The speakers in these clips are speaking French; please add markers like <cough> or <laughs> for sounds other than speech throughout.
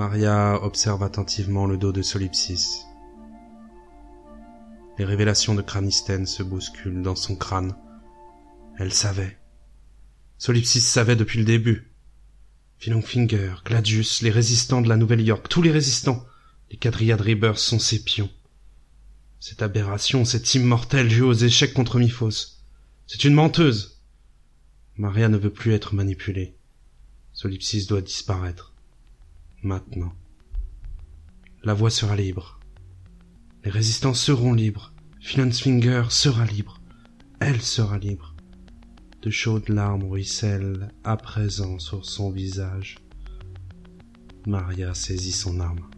Maria observe attentivement le dos de Solipsis. Les révélations de Cranisten se bousculent dans son crâne. Elle savait. Solipsis savait depuis le début. Finger, Gladius, les résistants de la Nouvelle-York, tous les résistants, les quadrillades sont ses pions. Cette aberration, cette immortelle joue aux échecs contre Miphos. C'est une menteuse. Maria ne veut plus être manipulée. Solipsis doit disparaître. Maintenant. La voie sera libre. Les résistants seront libres. Finger sera libre. Elle sera libre. De chaudes larmes ruissellent à présent sur son visage. Maria saisit son arme.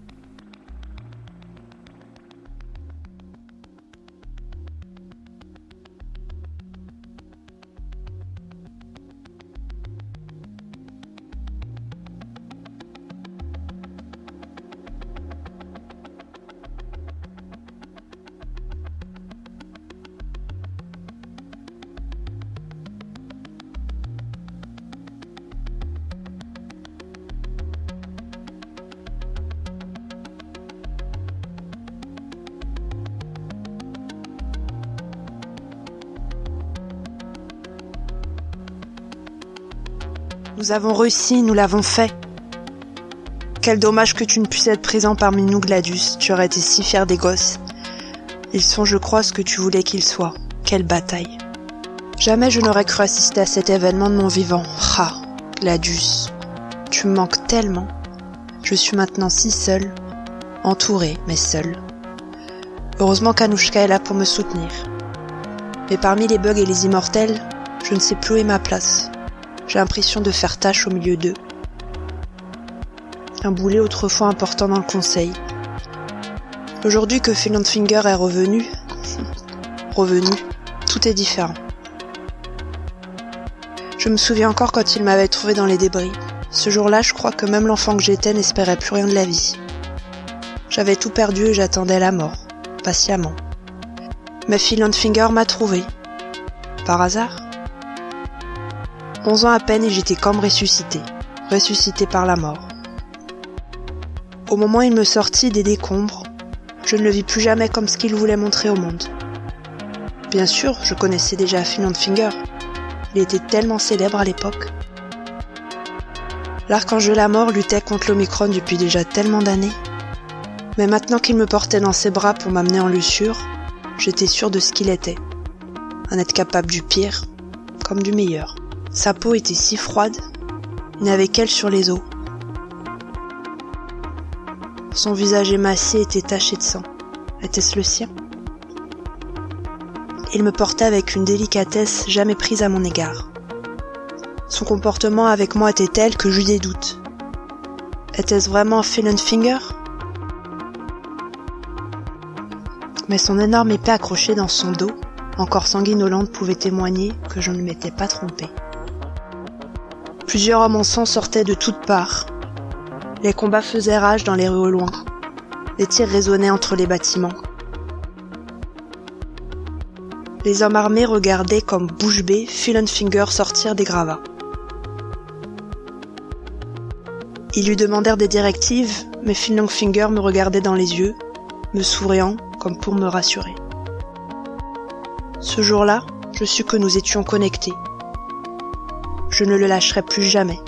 Nous avons réussi, nous l'avons fait. Quel dommage que tu ne puisses être présent parmi nous, Gladius. Tu aurais été si fier des gosses. Ils sont, je crois, ce que tu voulais qu'ils soient. Quelle bataille. Jamais je n'aurais cru assister à cet événement de mon vivant. Ah, Gladius. Tu me manques tellement. Je suis maintenant si seule. Entourée, mais seule. Heureusement qu'Anouchka est là pour me soutenir. Mais parmi les bugs et les immortels, je ne sais plus où est ma place. J'ai l'impression de faire tâche au milieu d'eux. Un boulet autrefois important dans le conseil. Aujourd'hui que Finger est revenu, <laughs> revenu, tout est différent. Je me souviens encore quand il m'avait trouvé dans les débris. Ce jour-là, je crois que même l'enfant que j'étais n'espérait plus rien de la vie. J'avais tout perdu et j'attendais la mort, patiemment. Mais Finger m'a trouvé. Par hasard Onze ans à peine et j'étais comme ressuscité, ressuscité par la mort. Au moment où il me sortit des décombres, je ne le vis plus jamais comme ce qu'il voulait montrer au monde. Bien sûr, je connaissais déjà Finger. Il était tellement célèbre à l'époque. L'archange de la mort luttait contre l'Omicron depuis déjà tellement d'années. Mais maintenant qu'il me portait dans ses bras pour m'amener en lussure, j'étais sûr de ce qu'il était. Un être capable du pire comme du meilleur. Sa peau était si froide, n'avait qu'elle sur les os. Son visage émacié était taché de sang. Était-ce le sien? Il me portait avec une délicatesse jamais prise à mon égard. Son comportement avec moi était tel que j'eus des doutes. Était-ce vraiment Finger Mais son énorme épée accrochée dans son dos, encore sanguinolente, pouvait témoigner que je ne m'étais pas trompé. Plusieurs hommes en sang sortaient de toutes parts. Les combats faisaient rage dans les rues au loin. Les tirs résonnaient entre les bâtiments. Les hommes armés regardaient comme bouche bée Finger sortir des gravats. Ils lui demandèrent des directives, mais Finger me regardait dans les yeux, me souriant comme pour me rassurer. Ce jour-là, je sus que nous étions connectés, je ne le lâcherai plus jamais.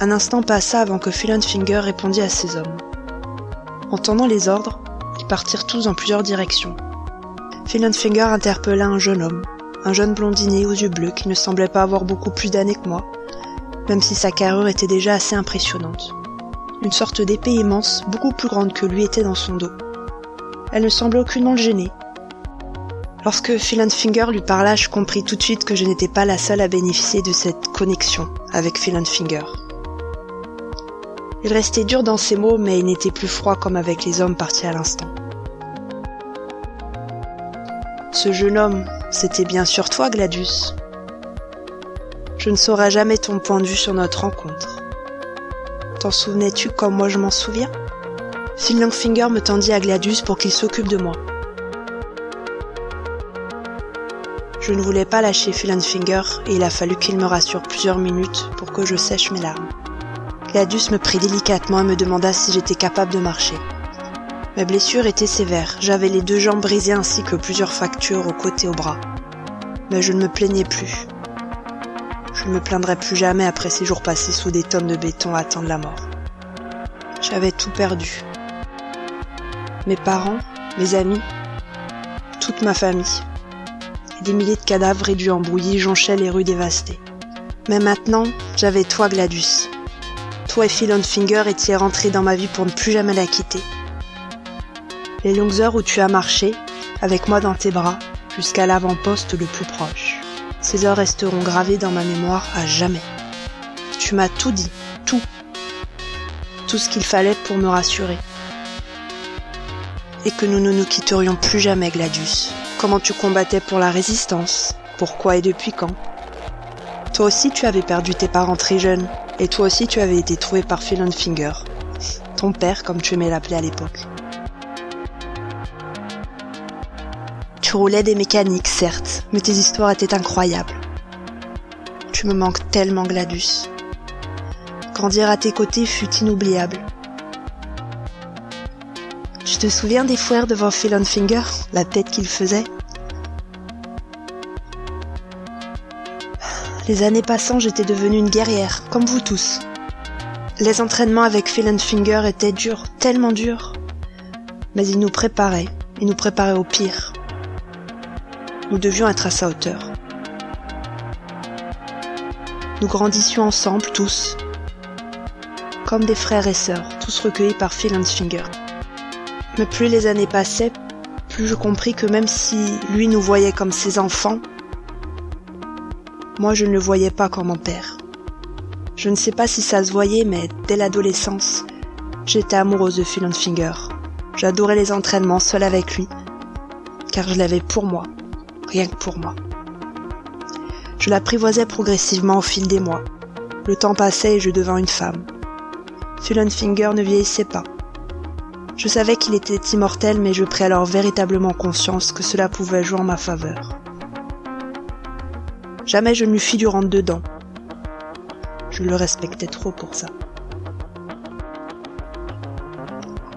Un instant passa avant que Finger répondit à ses hommes. Entendant les ordres, ils partirent tous dans plusieurs directions. Finger interpella un jeune homme, un jeune blondinet aux yeux bleus qui ne semblait pas avoir beaucoup plus d'années que moi, même si sa carrure était déjà assez impressionnante. Une sorte d'épée immense, beaucoup plus grande que lui, était dans son dos. Elle ne semblait aucunement le gêner, Lorsque Finger lui parla, je compris tout de suite que je n'étais pas la seule à bénéficier de cette connexion avec Finger. Il restait dur dans ses mots, mais il n'était plus froid comme avec les hommes partis à l'instant. Ce jeune homme, c'était bien sûr toi, Gladius. Je ne saurai jamais ton point de vue sur notre rencontre. T'en souvenais-tu comme moi je m'en souviens? Finger me tendit à Gladius pour qu'il s'occupe de moi. Je ne voulais pas lâcher Finger et il a fallu qu'il me rassure plusieurs minutes pour que je sèche mes larmes. Gladius me prit délicatement et me demanda si j'étais capable de marcher. Mes blessures étaient sévères, j'avais les deux jambes brisées ainsi que plusieurs fractures aux côtés et aux bras. Mais je ne me plaignais plus. Je ne me plaindrai plus jamais après ces jours passés sous des tonnes de béton à attendre la mort. J'avais tout perdu. Mes parents, mes amis, toute ma famille. Des milliers de cadavres réduits en bouillie jonchaient les rues dévastées. Mais maintenant, j'avais toi, Gladius. Toi et Phil Finger étiez rentrés dans ma vie pour ne plus jamais la quitter. Les longues heures où tu as marché, avec moi dans tes bras, jusqu'à l'avant-poste le plus proche. Ces heures resteront gravées dans ma mémoire à jamais. Tu m'as tout dit, tout. Tout ce qu'il fallait pour me rassurer. Et que nous ne nous quitterions plus jamais, Gladius. Comment tu combattais pour la résistance Pourquoi et depuis quand? Toi aussi tu avais perdu tes parents très jeunes, et toi aussi tu avais été trouvé par Phil Finger. Ton père, comme tu aimais l'appeler à l'époque. Tu roulais des mécaniques, certes, mais tes histoires étaient incroyables. Tu me manques tellement, Gladus. Grandir à tes côtés fut inoubliable. Te souviens des foires devant Phil Finger, la tête qu'il faisait? Les années passant, j'étais devenue une guerrière, comme vous tous. Les entraînements avec Phil Finger étaient durs, tellement durs. Mais ils nous préparaient, ils nous préparaient au pire. Nous devions être à sa hauteur. Nous grandissions ensemble, tous, comme des frères et sœurs, tous recueillis par Phil Finger. Mais plus les années passaient, plus je compris que même si lui nous voyait comme ses enfants, moi je ne le voyais pas comme mon père. Je ne sais pas si ça se voyait, mais dès l'adolescence, j'étais amoureuse de Phil. J'adorais les entraînements seul avec lui, car je l'avais pour moi, rien que pour moi. Je l'apprivoisais progressivement au fil des mois. Le temps passait et je devins une femme. Finger ne vieillissait pas. Je savais qu'il était immortel, mais je pris alors véritablement conscience que cela pouvait jouer en ma faveur. Jamais je ne lui fis du rentre dedans. Je le respectais trop pour ça.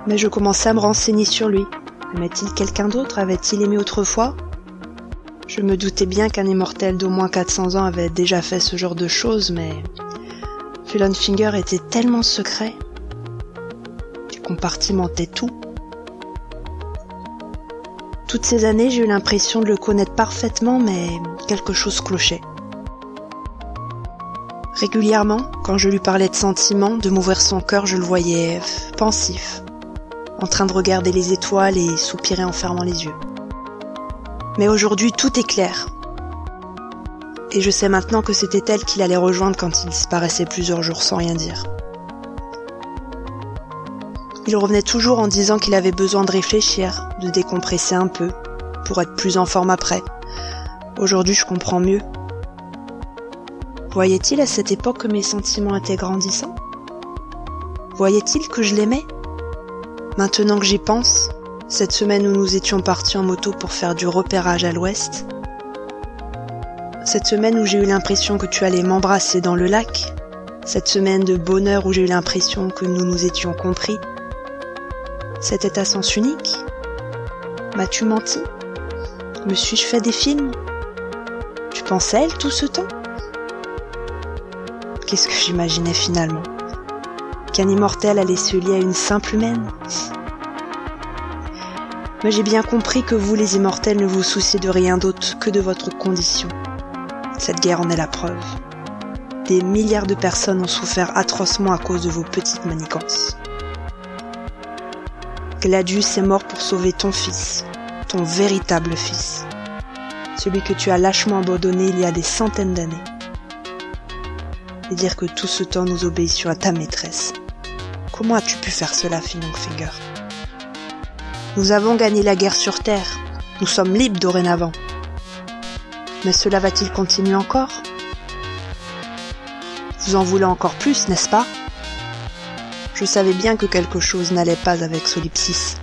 Mais je commençais à me renseigner sur lui. Aimait-il quelqu'un d'autre? Avait-il aimé autrefois? Je me doutais bien qu'un immortel d'au moins 400 ans avait déjà fait ce genre de choses, mais Finger était tellement secret. Compartimentait tout. Toutes ces années, j'ai eu l'impression de le connaître parfaitement, mais quelque chose clochait. Régulièrement, quand je lui parlais de sentiments, de m'ouvrir son cœur, je le voyais pensif, en train de regarder les étoiles et soupirer en fermant les yeux. Mais aujourd'hui, tout est clair. Et je sais maintenant que c'était elle qu'il allait rejoindre quand il disparaissait plusieurs jours sans rien dire. Il revenait toujours en disant qu'il avait besoin de réfléchir, de décompresser un peu, pour être plus en forme après. Aujourd'hui, je comprends mieux. Voyait-il à cette époque que mes sentiments étaient grandissants? Voyait-il que je l'aimais? Maintenant que j'y pense, cette semaine où nous étions partis en moto pour faire du repérage à l'ouest. Cette semaine où j'ai eu l'impression que tu allais m'embrasser dans le lac. Cette semaine de bonheur où j'ai eu l'impression que nous nous étions compris. C'était à sens unique M'as-tu menti? Me suis-je fait des films? Tu pensais à elle tout ce temps? Qu'est-ce que j'imaginais finalement? Qu'un immortel allait se lier à une simple humaine? Mais j'ai bien compris que vous, les immortels, ne vous souciez de rien d'autre que de votre condition. Cette guerre en est la preuve. Des milliards de personnes ont souffert atrocement à cause de vos petites manigances. Gladius est mort pour sauver ton fils, ton véritable fils, celui que tu as lâchement abandonné il y a des centaines d'années. Et dire que tout ce temps nous obéissions à ta maîtresse. Comment as-tu pu faire cela, Finger nous avons gagné la guerre sur Terre. Nous sommes libres dorénavant. Mais cela va-t-il continuer encore? Vous en voulez encore plus, n'est-ce pas? Je savais bien que quelque chose n'allait pas avec Solipsis.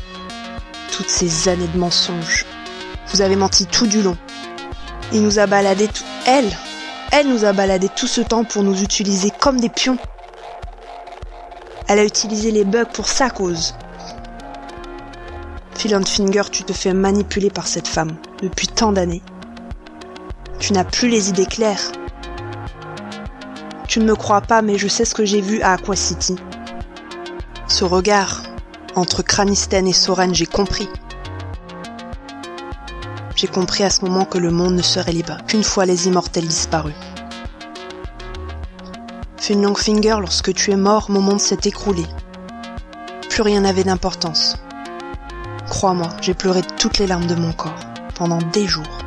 Toutes ces années de mensonges. Vous avez menti tout du long. Il nous a baladé tout... Elle Elle nous a baladé tout ce temps pour nous utiliser comme des pions. Elle a utilisé les bugs pour sa cause. Phil tu te fais manipuler par cette femme depuis tant d'années. Tu n'as plus les idées claires. Tu ne me crois pas, mais je sais ce que j'ai vu à Aqua City. Ce regard entre Cranisten et Soren, j'ai compris. J'ai compris à ce moment que le monde ne serait libre qu'une fois les immortels disparus. Finger, lorsque tu es mort, mon monde s'est écroulé. Plus rien n'avait d'importance. Crois-moi, j'ai pleuré toutes les larmes de mon corps, pendant des jours.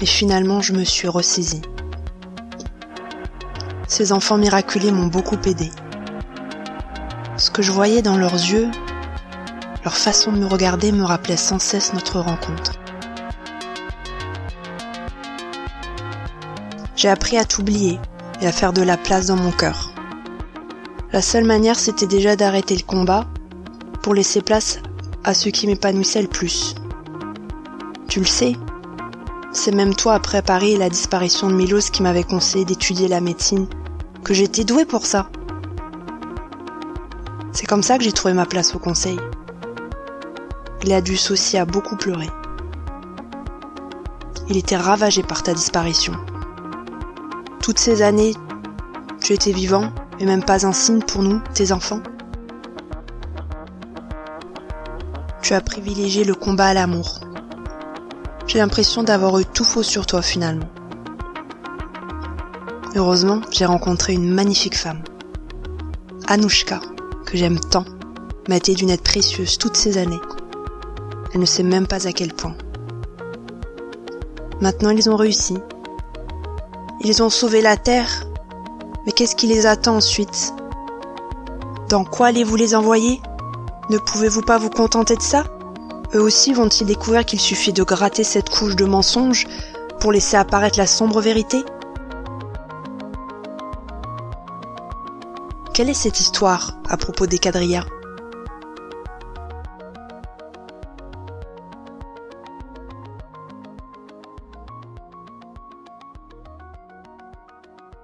Et finalement, je me suis ressaisie. Ces enfants miraculés m'ont beaucoup aidé. Que je voyais dans leurs yeux, leur façon de me regarder me rappelait sans cesse notre rencontre. J'ai appris à t'oublier et à faire de la place dans mon cœur. La seule manière, c'était déjà d'arrêter le combat pour laisser place à ce qui m'épanouissait le plus. Tu le sais, c'est même toi après Paris et la disparition de Milos qui m'avait conseillé d'étudier la médecine, que j'étais douée pour ça. C'est comme ça que j'ai trouvé ma place au conseil. Gladius aussi a beaucoup pleuré. Il était ravagé par ta disparition. Toutes ces années, tu étais vivant et même pas un signe pour nous, tes enfants. Tu as privilégié le combat à l'amour. J'ai l'impression d'avoir eu tout faux sur toi finalement. Heureusement, j'ai rencontré une magnifique femme. Anouchka, que j'aime tant, m'a été d'une aide précieuse toutes ces années. Elle ne sait même pas à quel point. Maintenant, ils ont réussi. Ils ont sauvé la Terre. Mais qu'est-ce qui les attend ensuite? Dans quoi allez-vous les envoyer? Ne pouvez-vous pas vous contenter de ça? Eux aussi vont-ils découvrir qu'il suffit de gratter cette couche de mensonges pour laisser apparaître la sombre vérité? Quelle est cette histoire à propos des quadrillas?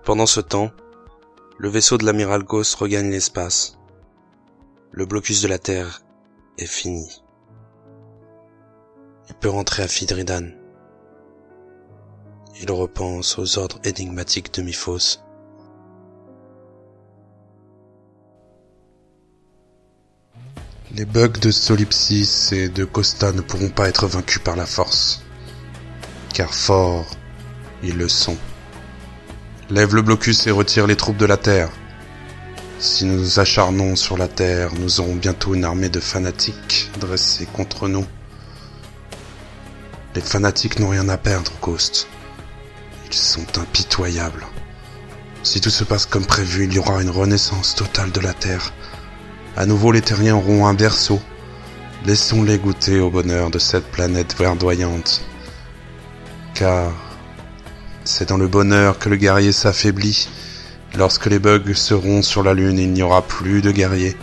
Pendant ce temps, le vaisseau de l'amiral Ghost regagne l'espace. Le blocus de la Terre est fini. Il peut rentrer à Fidridan. Il repense aux ordres énigmatiques de Miphos. Les bugs de Solipsis et de Costa ne pourront pas être vaincus par la force. Car forts, ils le sont. Lève le blocus et retire les troupes de la Terre. Si nous nous acharnons sur la Terre, nous aurons bientôt une armée de fanatiques dressée contre nous. Les fanatiques n'ont rien à perdre, Ghost. Ils sont impitoyables. Si tout se passe comme prévu, il y aura une renaissance totale de la Terre. À nouveau, les terriens auront un berceau. Laissons-les goûter au bonheur de cette planète verdoyante. Car c'est dans le bonheur que le guerrier s'affaiblit. Lorsque les bugs seront sur la lune, il n'y aura plus de guerriers,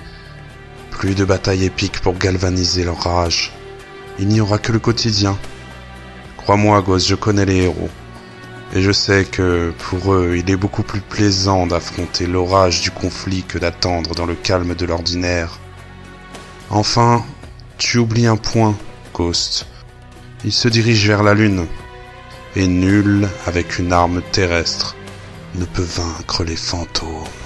plus de batailles épiques pour galvaniser leur rage. Il n'y aura que le quotidien. Crois-moi, gosse, je connais les héros. Et je sais que, pour eux, il est beaucoup plus plaisant d'affronter l'orage du conflit que d'attendre dans le calme de l'ordinaire. Enfin, tu oublies un point, Ghost. Il se dirige vers la lune et nul avec une arme terrestre ne peut vaincre les fantômes.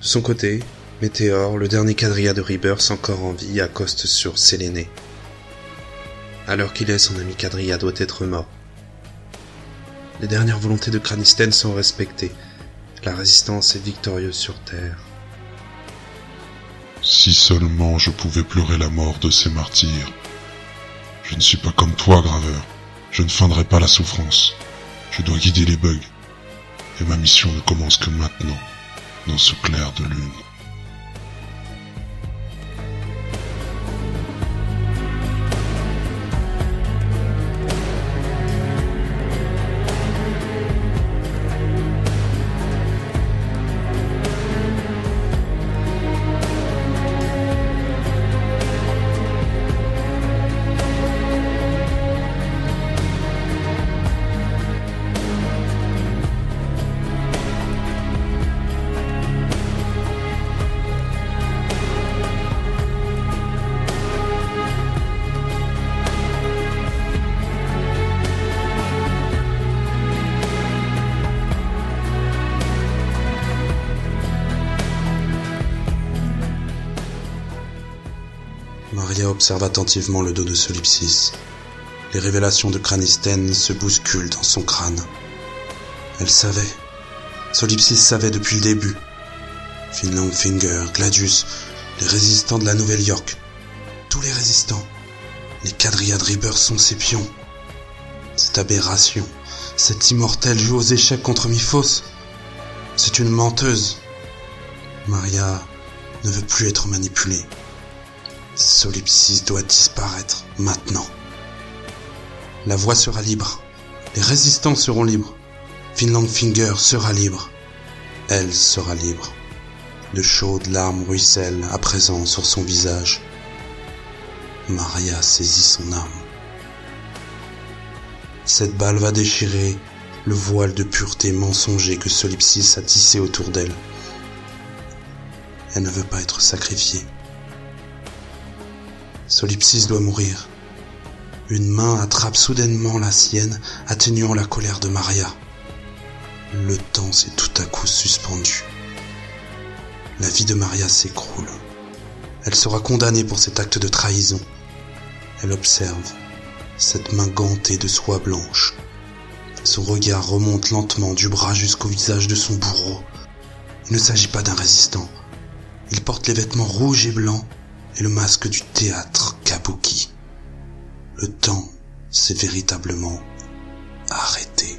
De son côté, Météor, le dernier quadrilla de Rebirth encore en vie, accoste sur Séléné. Alors qu'il est, son ami quadrilla doit être mort. Les dernières volontés de Cranisten sont respectées. La résistance est victorieuse sur Terre. Si seulement je pouvais pleurer la mort de ces martyrs. Je ne suis pas comme toi, graveur. Je ne feindrai pas la souffrance. Je dois guider les bugs. Et ma mission ne commence que maintenant, dans ce clair de lune. Observe attentivement le dos de Solipsis. Les révélations de Cranisten se bousculent dans son crâne. Elle savait. Solipsis savait depuis le début. Finlong Finger, Gladius, les résistants de la Nouvelle-York. Tous les résistants. Les quadriades sont ses pions. Cette aberration, cette immortelle joue aux échecs contre Miphos. C'est une menteuse. Maria ne veut plus être manipulée. Solipsis doit disparaître maintenant. La voie sera libre. Les résistants seront libres. Finland Finger sera libre. Elle sera libre. De chaudes larmes ruissellent à présent sur son visage. Maria saisit son âme. Cette balle va déchirer le voile de pureté mensonger que Solipsis a tissé autour d'elle. Elle ne veut pas être sacrifiée. Solipsis doit mourir. Une main attrape soudainement la sienne, atténuant la colère de Maria. Le temps s'est tout à coup suspendu. La vie de Maria s'écroule. Elle sera condamnée pour cet acte de trahison. Elle observe cette main gantée de soie blanche. Son regard remonte lentement du bras jusqu'au visage de son bourreau. Il ne s'agit pas d'un résistant. Il porte les vêtements rouges et blancs et le masque du théâtre Kabuki. Le temps s'est véritablement arrêté.